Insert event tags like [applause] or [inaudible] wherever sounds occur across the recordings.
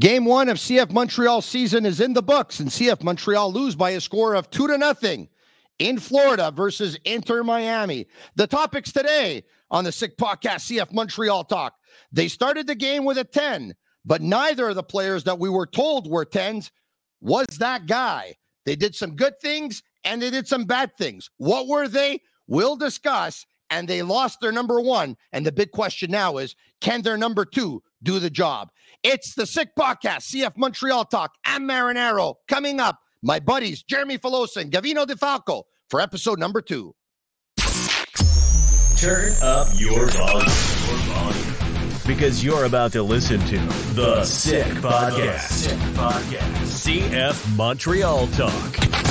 Game one of CF Montreal season is in the books, and CF Montreal lose by a score of two to nothing in Florida versus Inter Miami. The topics today on the Sick Podcast CF Montreal Talk. They started the game with a 10, but neither of the players that we were told were 10s was that guy. They did some good things and they did some bad things. What were they? We'll discuss. And they lost their number one. And the big question now is can their number two do the job? It's the Sick Podcast, CF Montreal Talk. I'm Marinaro. Coming up, my buddies Jeremy Filosa and Gavino De Falco for episode number two. Turn up your volume. Because you're about to listen to The Sick Podcast. Sick Podcast. CF Montreal Talk.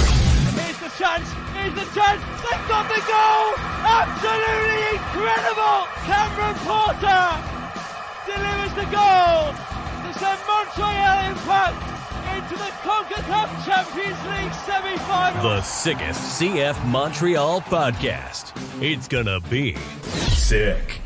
Chance. Here's the chance. They've got the goal. Absolutely incredible. Cameron Porter delivers the goal to send Montreal Impact into the CONCACAF Champions League semi-final. The sickest CF Montreal podcast. It's gonna be sick.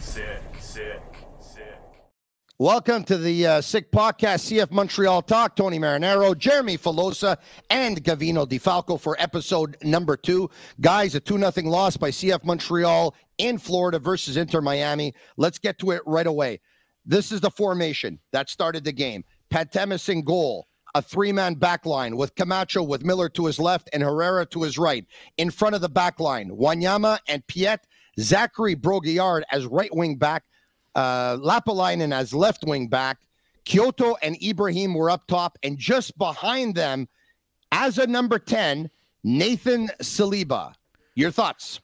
Welcome to the uh, Sick Podcast, CF Montreal Talk. Tony Marinaro, Jeremy Filosa, and Gavino De Falco for episode number two. Guys, a 2 0 loss by CF Montreal in Florida versus Inter Miami. Let's get to it right away. This is the formation that started the game. Pantemis in goal, a three man back line with Camacho with Miller to his left and Herrera to his right. In front of the back line, Wanyama and Piette, Zachary Brault-Guillard as right wing back, uh, Lappalainen as left wing back. Quioto and Ibrahim were up top, and just behind them, as a number 10, Nathan Saliba. Your thoughts?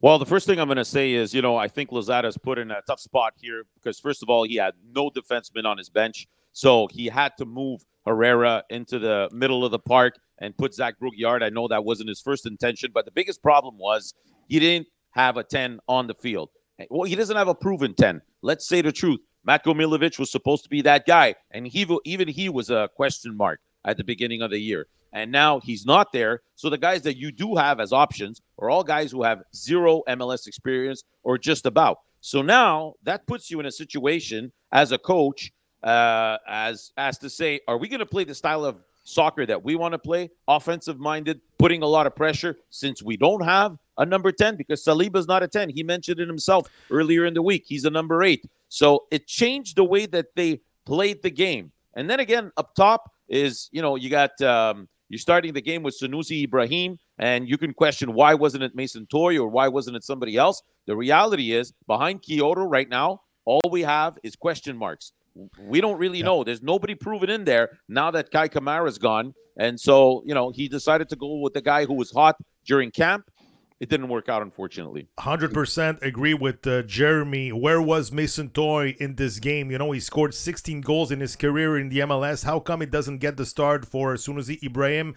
Well, the first thing I'm going to say is, you know, I think Losada's put in a tough spot here because, first of all, he had no defenseman on his bench. So he had to move Herrera into the middle of the park and put Zach Brault-Guillard. I know that wasn't his first intention, but the biggest problem was he didn't have a 10 on the field. Well, he doesn't have a proven 10. Let's say the truth. Matko Miljevic was supposed to be that guy, and he even he was a question mark at the beginning of the year. And now he's not there. So the guys that you do have as options are all guys who have zero MLS experience or just about. So now that puts you in a situation as a coach, uh, as as to say, are we going to play the style of soccer that we want to play, offensive minded, putting a lot of pressure, since we don't have a number ten because Saliba's not a ten. He mentioned it himself earlier in the week. He's a number eight. So it changed the way that they played the game. And then again, up top is you know you got. Um, you're starting the game with Sunusi Ibrahim, and you can question why wasn't it Mason Toye or why wasn't it somebody else? The reality is, behind Quioto right now, all we have is question marks. We don't really know. There's nobody proven in there now that Kai Kamara's gone. And so, you know, he decided to go with the guy who was hot during camp. It didn't work out, unfortunately. 100% agree with uh, Jeremy. Where was Mason Toye in this game? You know, he scored 16 goals in his career in the MLS. How come he doesn't get the start for Sunusi Ibrahim?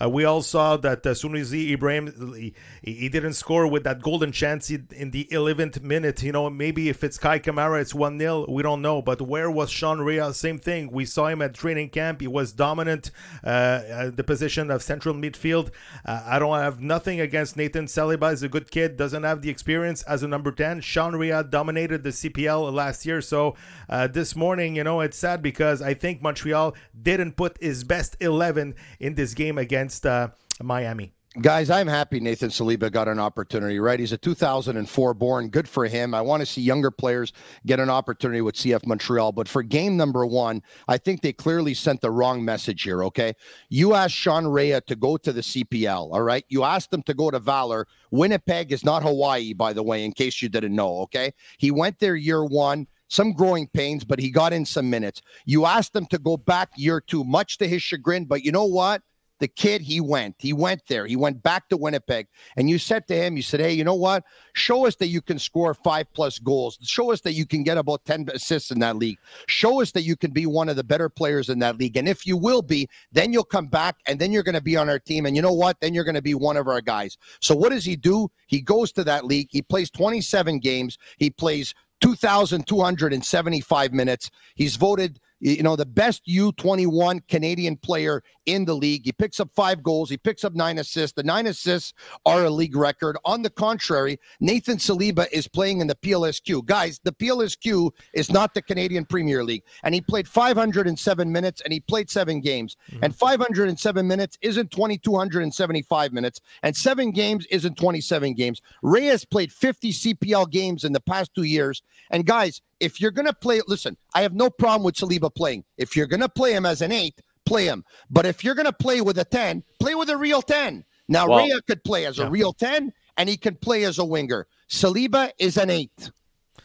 Uh, we all saw that as soon as he, Ibrahim he, he didn't score with that golden chance in the 11th minute. You know, maybe if it's Kai Kamara, it's 1 0. We don't know. But where was Sean Rea? Same thing. We saw him at training camp. He was dominant uh, the position of central midfield. Uh, I don't have nothing against Nathan Saliba. He's a good kid, doesn't have the experience as a number 10. Sean Rea dominated the CPL last year. So uh, this morning, you know, it's sad because I think Montreal didn't put his best 11 in this game against against uh, Miami. Guys, I'm happy Nathan Saliba got an opportunity, right? He's a 2004 born. Good for him. I want to see younger players get an opportunity with CF Montreal. But for game number one, I think they clearly sent the wrong message here, okay? You asked Sean Rea to go to the CPL, all right? You asked them to go to Valor. Winnipeg is not Hawaii, by the way, in case you didn't know, okay? He went there year one some growing pains, but he got in some minutes. You asked him to go back year two, much to his chagrin, but you know what? The kid, he went. He went there. He went back to Winnipeg. And you said to him, you said, hey, you know what? Show us that you can score five plus goals. Show us that you can get about 10 assists in that league. Show us that you can be one of the better players in that league. And if you will be, then you'll come back and then you're going to be on our team. And you know what? Then you're going to be one of our guys. So what does he do? He goes to that league. He plays 27 games. He plays 2,275 minutes. He's voted you know, the best U21 Canadian player in the league. He picks up five goals. He picks up nine assists. The nine assists are a league record. On the contrary, Nathan Saliba is playing in the PLSQ. Guys, the PLSQ is not the Canadian Premier League. And he played 507 minutes and he played seven games. Mm-hmm. And 507 minutes isn't 2,275 minutes. And seven games isn't 27 games. Reyes played 50 CPL games in the past two years. And guys, if you're going to play, listen, I have no problem with Saliba playing. If you're going to play him as an eight, play him. But if you're going to play with a 10, play with a real 10. Now, well, Rea could play as yeah. a real 10 and he can play as a winger. Saliba is an eight.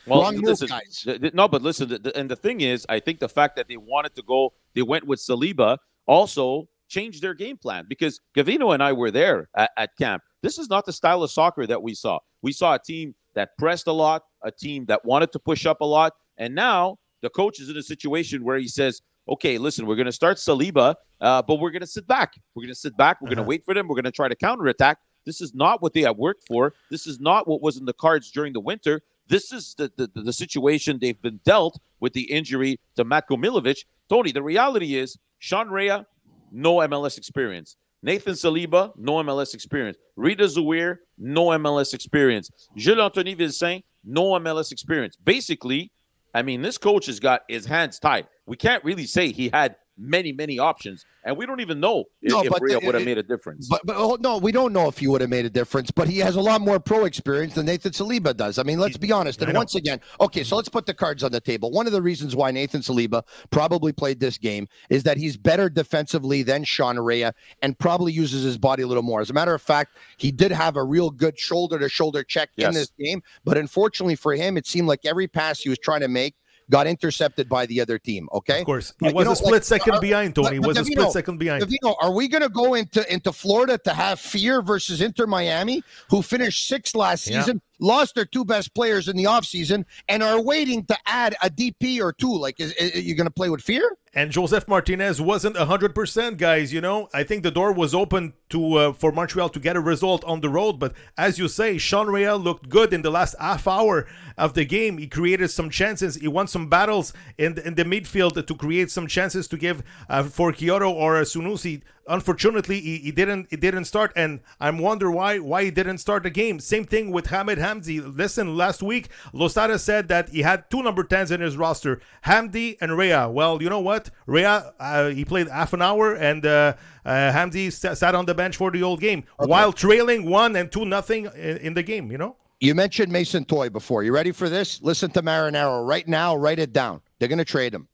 Well, Wrong listen, move, guys. no, but listen, and the thing is, I think the fact that they wanted to go, they went with Saliba also changed their game plan because Gavino and I were there at, at camp. This is not the style of soccer that we saw. We saw a team that pressed a lot, a team that wanted to push up a lot. And now the coach is in a situation where he says, okay, listen, we're going to start Saliba, uh, but we're going to sit back. We're going to sit back. We're uh-huh. going to wait for them. We're going to try to counterattack. This is not what they have worked for. This is not what was in the cards during the winter. This is the, the, the situation they've been dealt with the injury to Matko Miljevic. Tony, the reality is Sean Rea, no MLS experience. Nathan Saliba, no MLS experience. Rida Zouhir, no MLS experience. Jules Anthony Vilsaint, no MLS experience. Basically, I mean, this coach has got his hands tied. We can't really say he had many, many options, and we don't even know no, if, if Rea would have made a difference. But, but oh, no, we don't know if he would have made a difference. But he has a lot more pro experience than Nathan Saliba does. I mean, let's be honest. And once again, okay, so let's put the cards on the table. One of the reasons why Nathan Saliba probably played this game is that he's better defensively than Sean Rea and probably uses his body a little more. As a matter of fact, he did have a real good shoulder to shoulder check yes. in this game, but unfortunately for him, it seemed like every pass he was trying to make got intercepted by the other team. Okay, of course, he was know, a split like, second uh, behind. Tony was a split second behind. Gavino, are we going to go into into Florida to have fear versus Inter Miami, who finished sixth last season? Yeah lost their two best players in the offseason and are waiting to add a DP or two. Like, is, is you going to play with fear? And Josef Martinez wasn't 100%, guys. You know, I think the door was open to uh, for Montreal to get a result on the road. But as you say, Sean Real looked good in the last half hour of the game. He created some chances. He won some battles in, in the midfield to create some chances to give uh, for Quioto or Sunusi unfortunately he, he, didn't he didn't start and i'm wonder why why he didn't start the game same thing with hamid hamdi listen last week losada said that he had two number 10s in his roster hamdi and rea well you know what rea uh, he played half an hour and uh, uh, hamdi sat on the bench for the old game okay. while trailing one and two nothing in, in the game you know you mentioned Mason Toye before. You ready for this? Listen to Marinaro right now. Write it down. They're going to trade him.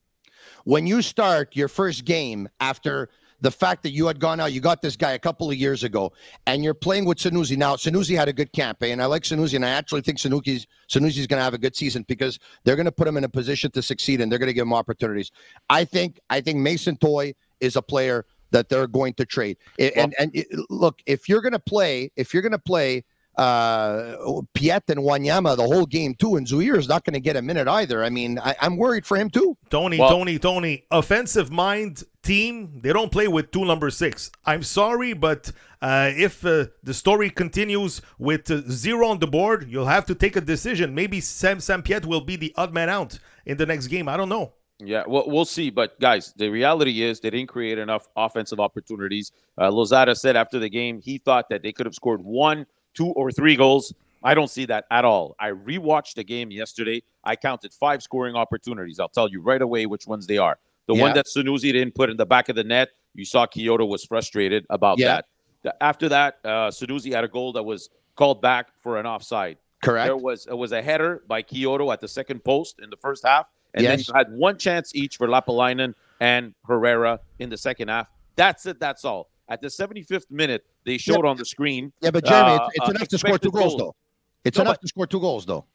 When you start your first game after the fact that you had gone out, you got this guy a couple of years ago, and you're playing with Sunusi. Now, Sunusi had a good campaign. Eh? I like Sunusi, and I actually think Sunusi's Sunusi's going to have a good season because they're going to put him in a position to succeed, and they're going to give him opportunities. I think I think Mason Toye is a player that they're going to trade. And and, and look, if you're going to play, if you're going to play uh, Piette and Wanyama the whole game too, and Zouhir is not going to get a minute either. I mean, I, am worried for him too. Tony, well, Tony, Tony, offensive mind team. They don't play with two number six. I'm sorry, but uh, if uh, the story continues with uh, zero on the board, you'll have to take a decision. Maybe Sam Sam Piette will be the odd man out in the next game. I don't know. Yeah, well, we'll see. But guys, the reality is they didn't create enough offensive opportunities. Uh, Losada said after the game he thought that they could have scored one two or three goals. I don't see that at all. I rewatched the game yesterday. I counted five scoring opportunities. I'll tell you right away which ones they are. The yeah. one that Sunusi didn't put in the back of the net, you saw Quioto was frustrated about yeah. that. After that, uh, had a goal that was called back for an offside. Correct. There was it was a header by Quioto at the second post in the first half, and Yes. then you had one chance each for Lappalainen and Herrera in the second half. That's it. That's all. At the 75th minute, they showed on the screen. Yeah, but Jeremy, uh, it's, it's uh, enough to score two expected goals, though. It's No, enough but- to score two goals, though.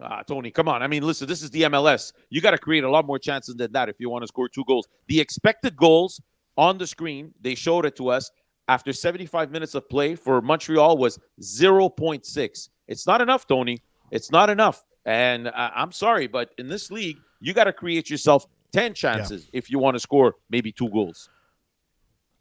Ah, Tony, come on. I mean, listen, this is the MLS. You got to create a lot more chances than that if you want to score two goals. The expected goals on the screen, they showed it to us after 75 minutes of play for Montreal was 0.6. It's not enough, Tony. It's not enough. And uh, I'm sorry, but in this league, you got to create yourself 10 chances if you want to score maybe two goals.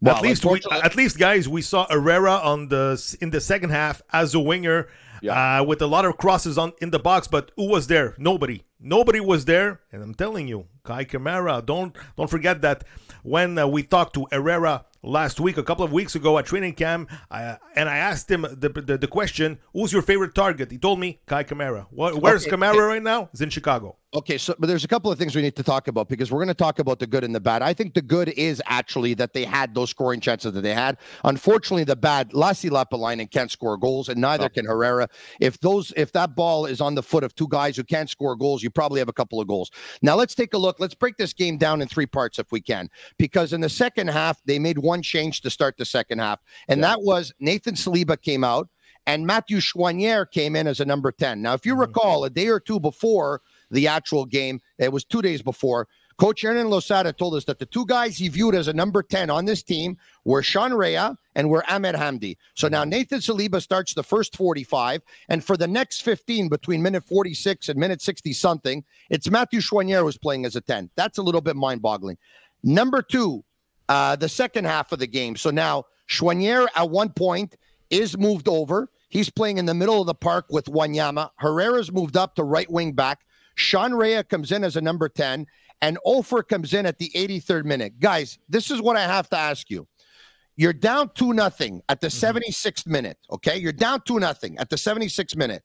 Well, at least, we, at least, guys, we saw Herrera on the in the second half as a winger, Yeah. uh, with a lot of crosses on in the box. But who was there? Nobody. Nobody was there. And I'm telling you, Kai Kamara. Don't don't forget that when uh, we talked to Herrera last week, a couple of weeks ago at training camp, uh, and I asked him the, the the question, "Who's your favorite target?" He told me Kai Kamara. What, where's Okay, Kamara okay. right now? He's in Chicago. Okay, so but there's a couple of things we need to talk about because we're going to talk about the good and the bad. I think the good is actually that they had those scoring chances that they had. Unfortunately, the bad, Lassi Lappalainen can't score goals, and neither can Herrera. If those, if that ball is on the foot of two guys who can't score goals, you probably have a couple of goals. Now let's take a look. Let's break this game down in three parts if we can, because in the second half they made one change to start the second half, and that was Nathan Saliba came out and Mathieu Choinière came in as a number 10. Now, if you mm-hmm. recall, a day or two before the actual game, it was two days before, Coach Hernan Losada told us that the two guys he viewed as a number 10 on this team were Sean Rea and were Ahmed Hamdi. So now mm-hmm. Nathan Saliba starts the first 45, and for the next 15, between minute 46 and minute 60 something, it's Mathieu Choinière who's playing as a 10. That's a little bit mind boggling. Number two, uh, the second half of the game. So now Choinière at one point is moved over. He's playing in the middle of the park with Wanyama. Herrera's moved up to right wing back. Sean Rea comes in as a number 10, and Offor comes in at the 83rd minute. Guys, this is what I have to ask you. You're down 2 nothing at the 76th minute, okay? You're down 2 nothing at the 76th minute.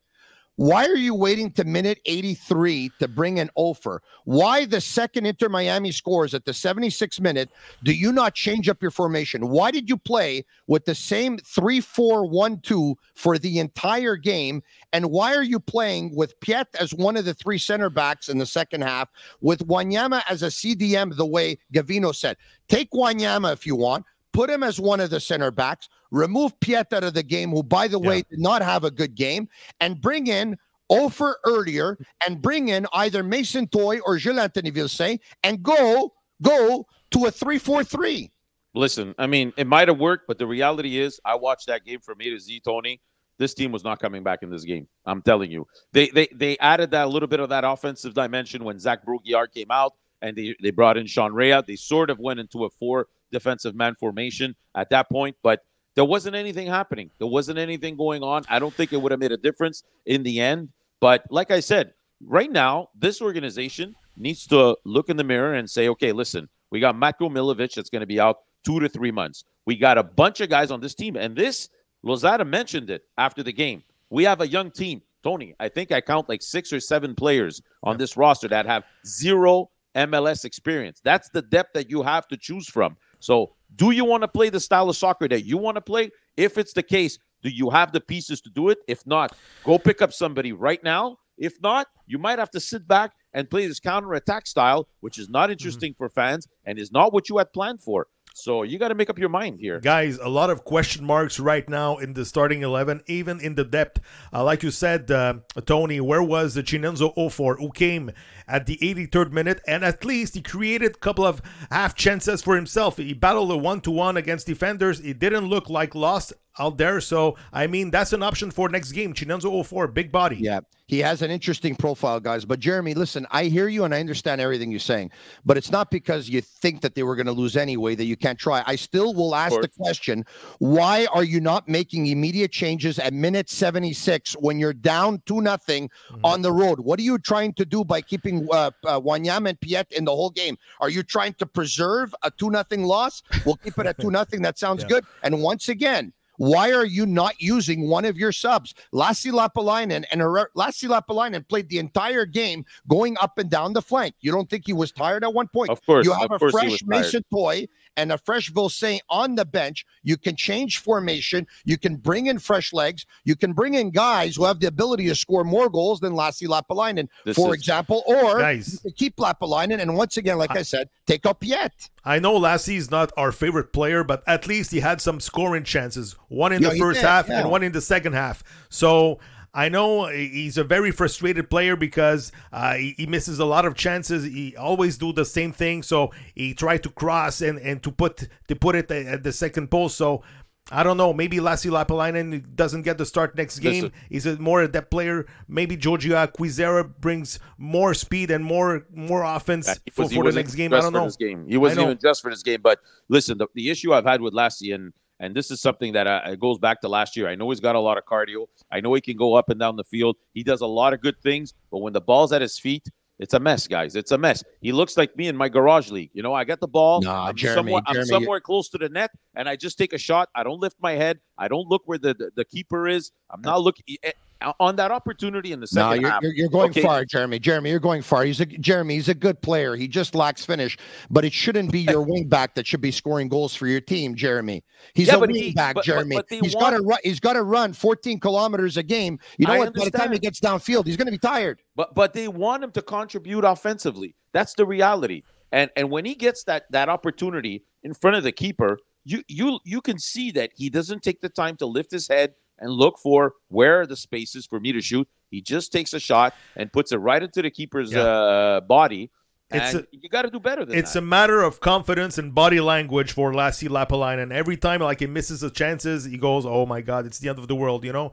Why are you waiting to minute 83 to bring an offer? Why the second Inter Miami scores at the 76 minute do you not change up your formation? Why did you play with the same 3 4 1 2 for the entire game? And why are you playing with Piette as one of the three center backs in the second half, with Wanyama as a CDM, the way Gavino said? Take Wanyama if you want, put him as one of the center backs, remove Piette out of the game, who, by the way, did not have a good game, and bring in Offor earlier and bring in either Mason Toye or Jules Anthony Vilsaint and go go to a 3-4-3. Listen, I mean, it might have worked, but the reality is, I watched that game from A to Z, Tony. This team was not coming back in this game. I'm telling you. They they they added that little bit of that offensive dimension when Zach Brault-Guillard came out and they, they brought in Sean Rea. They sort of went into a four defensive man formation at that point, but there wasn't anything happening. There wasn't anything going on. I don't think it would have made a difference in the end. But like I said, right now, this organization needs to look in the mirror and say, okay, listen, we got Matko Miljevic that's going to be out two to three months. We got a bunch of guys on this team. And this, Losada mentioned it after the game. We have a young team. Tony, I think I count like six or seven players on this roster that have zero MLS experience. That's the depth that you have to choose from. So, do you want to play the style of soccer that you want to play? If it's the case, do you have the pieces to do it? If not, go pick up somebody right now. If not, you might have to sit back and play this counter attack style, which is not mm-hmm. interesting for fans and is not what you had planned for. So you got to make up your mind here. Guys, a lot of question marks right now in the starting 11, even in the depth. Uh, like you said, uh, Tony, where was the Chinonso Offor who came at the 83rd minute? And at least he created a couple of half chances for himself. He battled a one to one against defenders. It didn't look like lost out there. So, I mean, that's an option for next game. Chinonso Offor, big body. Yeah, he has an interesting profile, guys. But Jeremy, listen, I hear you and I understand everything you're saying, but it's not because you think that they were going to lose anyway that you can't try. I still will ask the question: Why are you not making immediate changes at minute 76 when you're down two nothing on the road? What are you trying to do by keeping uh, uh, Wanyama and Piette in the whole game? Are you trying to preserve a two nothing loss? We'll keep it at two [laughs] nothing. That sounds Yeah. good. And once again. Why are you not using one of your subs? Lassi Lappalainen and Lassi Lappalainen played the entire game going up and down the flank. You don't think he was tired at one point? Of course, you have a fresh. Mason Toye and a fresh Vilsaint on the bench. You can change formation. You can bring in fresh legs. You can bring in guys who have the ability to score more goals than Lassi Lappalainen, This for is- example. Or Guys. you can keep Lappalainen, and once again, like I, said, take up yet. I know Lassi Lassi's not our favorite player, but at least he had some scoring chances. One in Yeah, the first did, half yeah. and one in the second half. So I know he's a very frustrated player because uh, he, he misses a lot of chances. He always do the same thing. So he tried to cross and, and to put to put it at the second post. So I don't know. Maybe Lassi Lappalainen doesn't get the start next game. Listen. He's a more adept player. Maybe Jojea Kwizera brings more speed and more more offense Yeah, for, was- for the next game. I don't for know. This game. He wasn't even just for this game. But listen, the, the issue I've had with Lassi, and and this is something that uh, it goes back to last year. I know he's got a lot of cardio. I know he can go up and down the field. He does a lot of good things, but when the ball's at his feet. It's a mess, guys. It's a mess. He looks like me in my garage league. You know, I get the ball. Nah, I'm, Jeremy, somewhere, I'm Jeremy, somewhere close to the net, and I just take a shot. I don't lift my head. I don't look where the, the, the keeper is. I'm not looking eh, on that opportunity in the No, second you're, half. you're, you're going Okay, far, Jeremy. Jeremy, you're going far. He's a Jeremy. He's a good player. He just lacks finish, but it shouldn't be your [laughs] wing back that should be scoring goals for your team, Jeremy. He's Yeah, a wing he- back, but- but- Jeremy. but they he's got to run. He's got to run 14 kilometers a game. You know I what? By the time he gets downfield, he's going to be tired. but but they want him to contribute offensively. That's the reality. And and when he gets that that opportunity in front of the keeper, you you you can see that he doesn't take the time to lift his head and look for where are the spaces for me to shoot. He just takes a shot and puts it right into the keeper's Yeah. uh, body. It's And a- you got to do better than that. It's that. a matter of confidence and body language for Lassi Lappalainen. Every time like he misses the chances, he goes, "Oh my God, it's the end of the world," you know.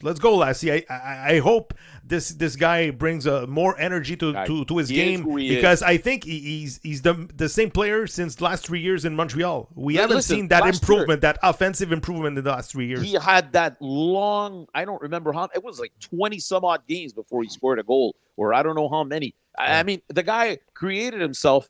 Let's go, Lassi. I, I I hope this this guy brings uh, more energy to, to, to his game he is. because I think he, he's he's the the same player since last three years in Montreal. We haven't listen, seen that improvement, that offensive improvement in the last three years. he had that long i don't remember how it was like 20 some odd games before he scored a goal or i don't know how many I, I mean the guy created himself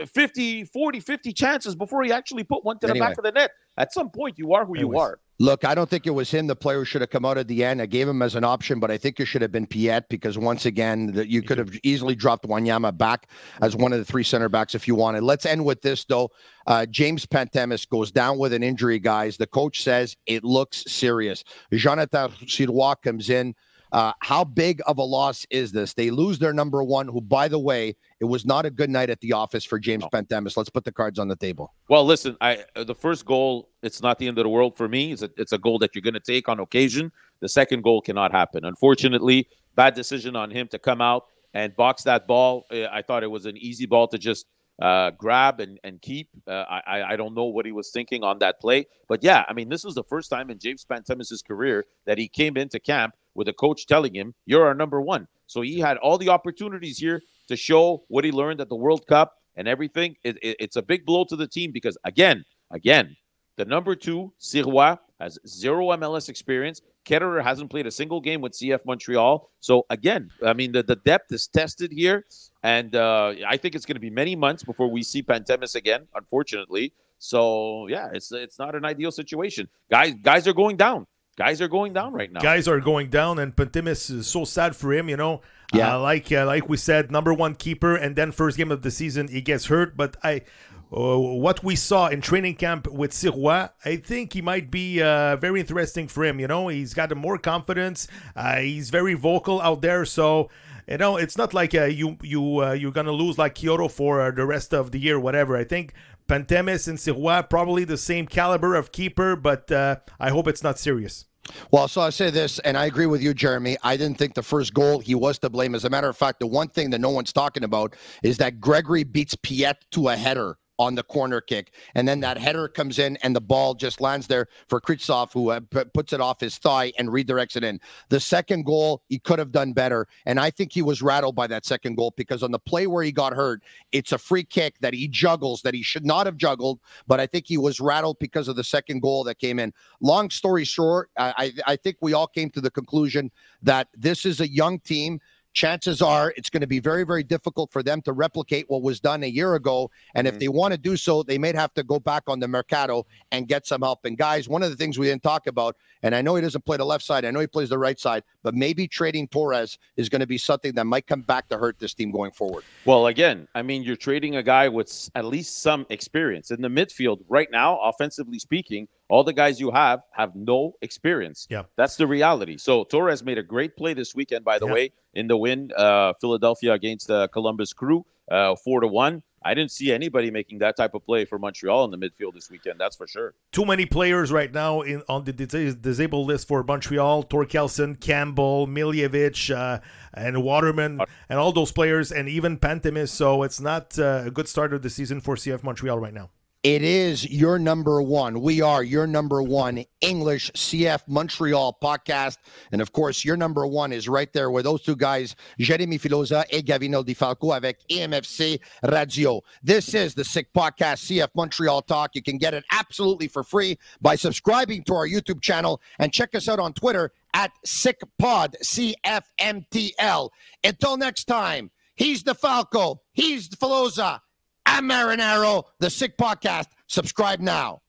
uh, 50 40 50 chances before he actually put one to the Anyway. back of the net at some point you are who you are Look, I don't think it was him, the player who should have come out at the end. I gave him as an option, but I think it should have been Piette because once again, that you could have easily dropped Wanyama back as one of the three center backs if you wanted. Let's end with this though. Uh, James Pantemis goes down with an injury, guys. The coach says it looks serious. Jonathan Sirois comes in. Uh, how big of a loss is this? They lose their number one, who, by the way, it was not a good night at the office for James No. Pantemis. Let's put the cards on the table. well listen i uh, the first goal it's not the end of the world for me it's a, it's a goal that you're going to take on occasion the second goal cannot happen unfortunately bad decision on him to come out and box that ball Uh, i thought it was an easy ball to just uh, grab and, and keep. Uh, I, I- I don't know what he was thinking on that play. But yeah, I mean, this was the first time in James Pantemis' career that he came into camp with a coach telling him, You're our number one. So he had all the opportunities here to show what he learned at the World Cup and everything. It, it- it's a big blow to the team because, again, again, the number two, Sirois, has zero MLS experience. Ketterer hasn't played a single game with CF Montreal. So again, I mean the, the depth is tested here, and uh, I think it's going to be many months before we see Pantemis again. Unfortunately, so yeah, it's it's not an ideal situation. Guys, guys are going down. Guys are going down right now. Guys are going down, and Pantemis is so sad for him. You know, Yeah. Uh, like uh, like we said, number one keeper, and then first game of the season he gets hurt. But I, uh, what we saw in training camp with Sirois, I think he might be uh, very interesting for him. You know, he's got more confidence. Uh, he's very vocal out there, so. You know, it's not like uh, you you uh, you're gonna lose like Quioto for uh, the rest of the year, whatever. I think Pantemis and Sirois probably the same caliber of keeper, but uh, I hope it's not serious. Well, so I say this, and I agree with you, Jeremy. I didn't think the first goal he was to blame. As a matter of fact, the one thing that no one's talking about is that Gregore beats Piette to a header on the corner kick, and then that header comes in, and the ball just lands there for Kryvtsov, who uh, p- puts it off his thigh and redirects it in. The second goal, he could have done better, and I think he was rattled by that second goal because on the play where he got hurt, it's a free kick that he juggles that he should not have juggled, but I think he was rattled because of the second goal that came in. Long story short, I, I I think we all came to the conclusion that this is a young team chances are it's going to be very, very difficult for them to replicate what was done a year ago. And if mm-hmm. they want to do so, they may have to go back on the mercado and get some help. And guys, one of the things we didn't talk about, and I know he doesn't play the left side, I know he plays the right side, but maybe trading Torres is going to be something that might come back to hurt this team going forward. Well, again, I mean, you're trading a guy with at least some experience in the midfield right now, offensively speaking. All the guys you have have no experience. Yeah. That's the reality. So Torres made a great play this weekend, by the Yeah. way, in the win, uh, Philadelphia against the Columbus Crew, uh, four to one. I didn't see anybody making that type of play for Montreal in the midfield this weekend. That's for sure. Too many players right now in on the dis- disabled list for Montreal: Thorkelsson, Campbell, Miljevic, uh, and Waterman, and all those players, and even Pantemis. So it's not uh, a good start of the season for CF Montreal right now. It is your number one. We are your number one English CF Montreal podcast. And of course, your number one is right there with those two guys, Jeremy Filosa and Gavino De Falco avec EMFC Radio. This is the Sick Podcast CF Montreal Talk. You can get it absolutely for free by subscribing to our YouTube channel and check us out on Twitter at SickPod, CFMTL. Until next time, he's the Falco, he's the Filosa. I'm Marinaro, the Sick Podcast. Subscribe now.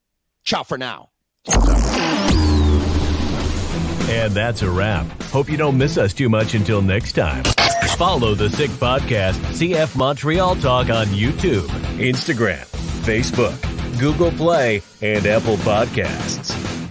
Ciao for now. And that's a wrap. Hope you don't miss us too much until next time. Follow the Sick Podcast, CF Montreal Talk on YouTube, Instagram, Facebook, Google Play, and Apple Podcasts.